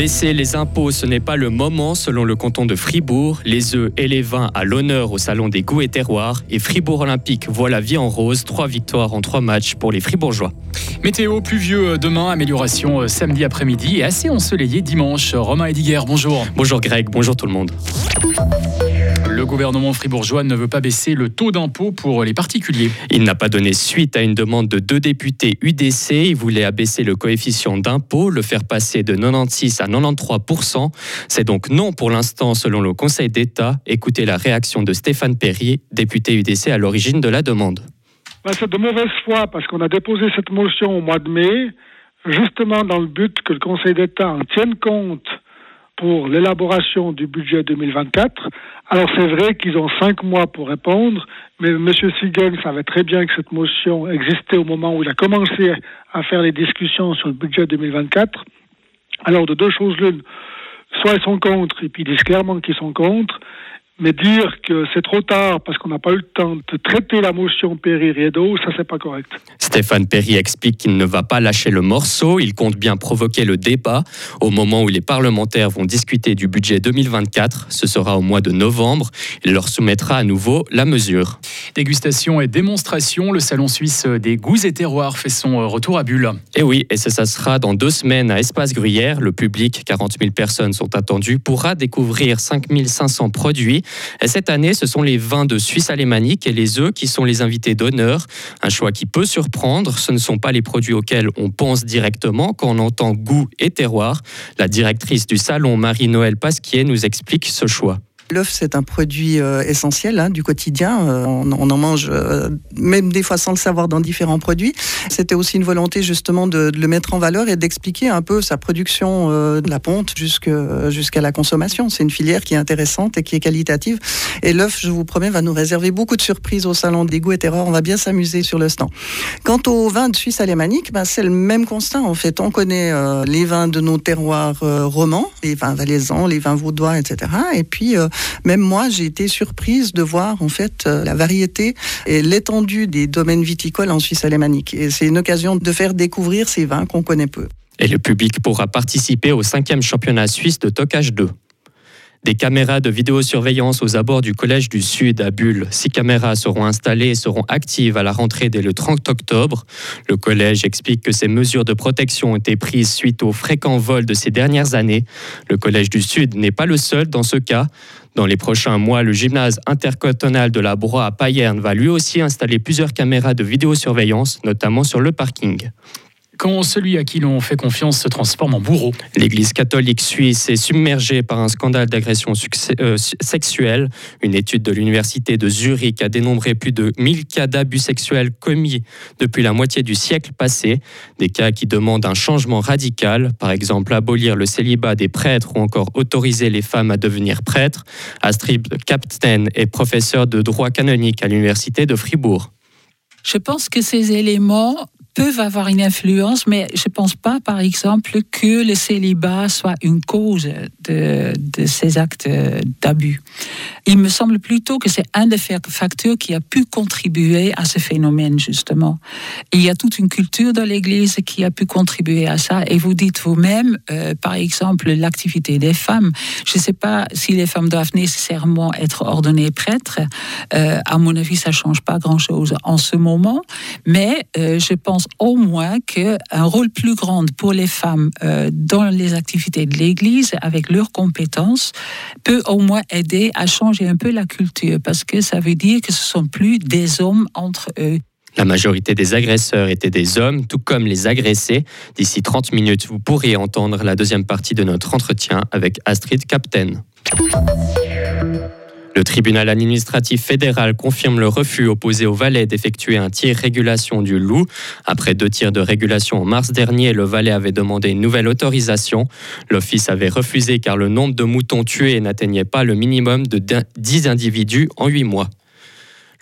Baisser les impôts, ce n'est pas le moment selon le canton de Fribourg. Les œufs et les vins à l'honneur au salon des goûts et terroirs. Et Fribourg Olympique voit la vie en rose. Trois victoires en trois matchs pour les Fribourgeois. Météo pluvieux demain, amélioration euh, samedi après-midi et assez ensoleillé dimanche. Romain Ediger, bonjour. Bonjour Greg, bonjour tout le monde. Le gouvernement fribourgeois ne veut pas baisser le taux d'impôt pour les particuliers. Il n'a pas donné suite à une demande de deux députés UDC. Il voulait abaisser le coefficient d'impôt, le faire passer de 96 à 93% C'est donc non pour l'instant selon le Conseil d'État. Écoutez la réaction de Stéphane Perrier, député UDC à l'origine de la demande. Ben, c'est de mauvaise foi parce qu'on a déposé cette motion au mois de mai, justement dans le but que le Conseil d'État en tienne compte pour l'élaboration du budget 2024. Alors c'est vrai qu'ils ont cinq mois pour répondre, mais M. Siegen savait très bien que cette motion existait au moment où il a commencé à faire les discussions sur le budget 2024. Alors de deux choses l'une, soit ils sont contre, et puis ils disent clairement qu'ils sont contre, mais dire que c'est trop tard parce qu'on n'a pas eu le temps de traiter la motion Perry-Riedo, ça c'est pas correct. Stéphane Perry explique qu'il ne va pas lâcher le morceau, il compte bien provoquer le débat au moment où les parlementaires vont discuter du budget 2024. Ce sera au mois de novembre. Il leur soumettra à nouveau la mesure. Dégustation et démonstration, le salon suisse des goûts et terroirs fait son retour à Bulle. Et oui, et ça, ça sera dans deux semaines à Espace Gruyère. Le public, 40 000 personnes sont attendues, pourra découvrir 5 500 produits cette année, ce sont les vins de Suisse alémanique et les œufs qui sont les invités d'honneur. Un choix qui peut surprendre. Ce ne sont pas les produits auxquels on pense directement quand on entend goût et terroir. La directrice du salon, Marie-Noël Pasquier, nous explique ce choix. L'œuf, c'est un produit euh, essentiel hein, du quotidien. Euh, on, en mange euh, même des fois sans le savoir dans différents produits. C'était aussi une volonté justement de, le mettre en valeur et d'expliquer un peu sa production de la ponte jusqu'à la consommation. C'est une filière qui est intéressante et qui est qualitative. Et l'œuf, je vous promets, va nous réserver beaucoup de surprises au salon des goûts et terroirs. On va bien s'amuser sur le stand. Quant aux vins de Suisse alémanique, ben, c'est le même constat. En fait, on connaît les vins de nos terroirs romans, les vins valaisans, les vins vaudois, etc. Et puis même moi, j'ai été surprise de voir en fait euh, la variété et l'étendue des domaines viticoles en Suisse alémanique. Et c'est une occasion de faire découvrir ces vins qu'on connaît peu. Et le public pourra participer au cinquième championnat suisse de Tocage 2. Des caméras de vidéosurveillance aux abords du Collège du Sud à Bulle. Six caméras seront installées et seront actives à la rentrée dès le 30 octobre. Le collège explique que ces mesures de protection ont été prises suite aux fréquents vols de ces dernières années. Le Collège du Sud n'est pas le seul dans ce cas. Dans les prochains mois, le gymnase intercantonal de la Broye à Payerne va lui aussi installer plusieurs caméras de vidéosurveillance, notamment sur le parking quand celui à qui l'on fait confiance se transforme en bourreau. L'Église catholique suisse est submergée par un scandale d'agression euh, sexuelle. Une étude de l'Université de Zurich a dénombré plus de 1000 cas d'abus sexuels commis depuis la moitié du siècle passé. Des cas qui demandent un changement radical, par exemple abolir le célibat des prêtres ou encore autoriser les femmes à devenir prêtres. Astrid Kapten est professeur de droit canonique à l'Université de Fribourg. Je pense que ces éléments peuvent avoir une influence, mais je ne pense pas, par exemple, que le célibat soit une cause de, ces actes d'abus. Il me semble plutôt que c'est un des facteurs qui a pu contribuer à ce phénomène, justement. il y a toute une culture dans l'Église qui a pu contribuer à ça. Et vous dites vous-même, euh, par exemple, l'activité des femmes. Je ne sais pas si les femmes doivent nécessairement être ordonnées prêtres. Euh, à mon avis, ça ne change pas grand-chose en ce moment. Mais euh, je pense au moins qu'un rôle plus grand pour les femmes euh, dans les activités de l'Église, avec leurs compétences, peut au moins aider à changer un peu la culture, parce que ça veut dire que ce sont plus des hommes entre eux. La majorité des agresseurs étaient des hommes, tout comme les agressés. D'ici 30 minutes, vous pourrez entendre la deuxième partie de notre entretien avec Astrid Captain. Le tribunal administratif fédéral confirme le refus opposé au Valais d'effectuer un tir régulation du loup. Après deux tirs de régulation en mars dernier, le Valais avait demandé une nouvelle autorisation. L'office avait refusé car le nombre de moutons tués n'atteignait pas le minimum de 10 individus en 8 mois.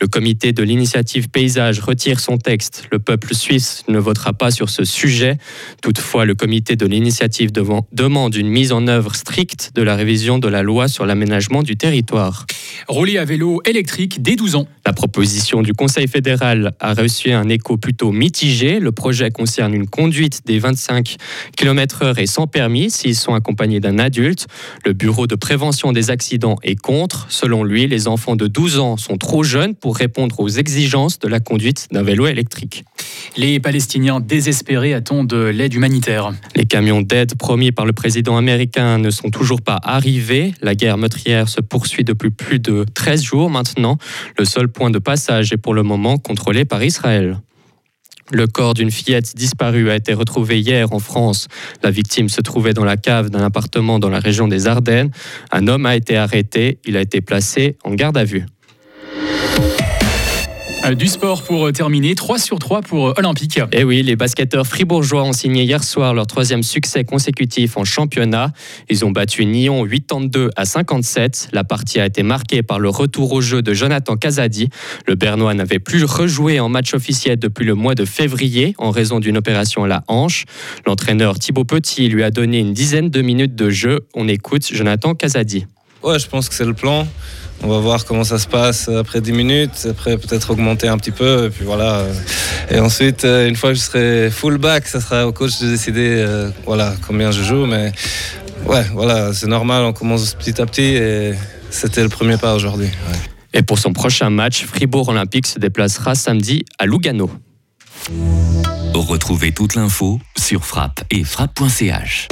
Le comité de l'initiative paysage retire son texte. Le peuple suisse ne votera pas sur ce sujet. Toutefois, le comité de l'initiative demande une mise en œuvre stricte de la révision de la loi sur l'aménagement du territoire. Rouler à vélo électrique dès 12 ans. La proposition du Conseil fédéral a reçu un écho plutôt mitigé. Le projet concerne une conduite des 25 km/h et sans permis s'ils sont accompagnés d'un adulte. Le Bureau de prévention des accidents est contre. Selon lui, les enfants de 12 ans sont trop jeunes pour répondre aux exigences de la conduite d'un vélo électrique. Les Palestiniens désespérés attendent de l'aide humanitaire. Les camions d'aide promis par le président américain ne sont toujours pas arrivés. La guerre meurtrière se poursuit depuis plus de 13 jours maintenant. Le seul point de passage est pour le moment contrôlé par Israël. Le corps d'une fillette disparue a été retrouvé hier en France. La victime se trouvait dans la cave d'un appartement dans la région des Ardennes. Un homme a été arrêté. Il a été placé en garde à vue. Euh, du sport pour euh, terminer, 3 sur 3 pour euh, Olympique. Et eh oui, les basketteurs fribourgeois ont signé hier soir leur troisième succès consécutif en championnat. Ils ont battu Nyon 82 à 57. La partie a été marquée par le retour au jeu de Jonathan Casadi. Le Bernois n'avait plus rejoué en match officiel depuis le mois de février en raison d'une opération à la hanche. L'entraîneur Thibaut Petit lui a donné une dizaine de minutes de jeu. On écoute Jonathan Casadi. Ouais, je pense que c'est le plan. On va voir comment ça se passe après 10 minutes, après peut-être augmenter un petit peu, et puis voilà. Et ensuite, euh, une fois que je serai full back, ça sera au coach de décider euh, voilà, combien je joue. Mais ouais, voilà, c'est normal, on commence petit à petit et c'était le premier pas aujourd'hui. Et pour son prochain match, Fribourg Olympique se déplacera samedi à Lugano. Retrouvez toute l'info sur frappe et frappe.ch.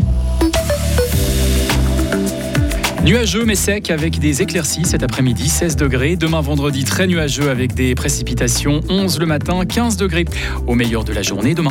Nuageux mais sec avec des éclaircies cet après-midi, 16 degrés. Demain vendredi, très nuageux avec des précipitations, 11 le matin, 15 degrés au meilleur de la journée demain.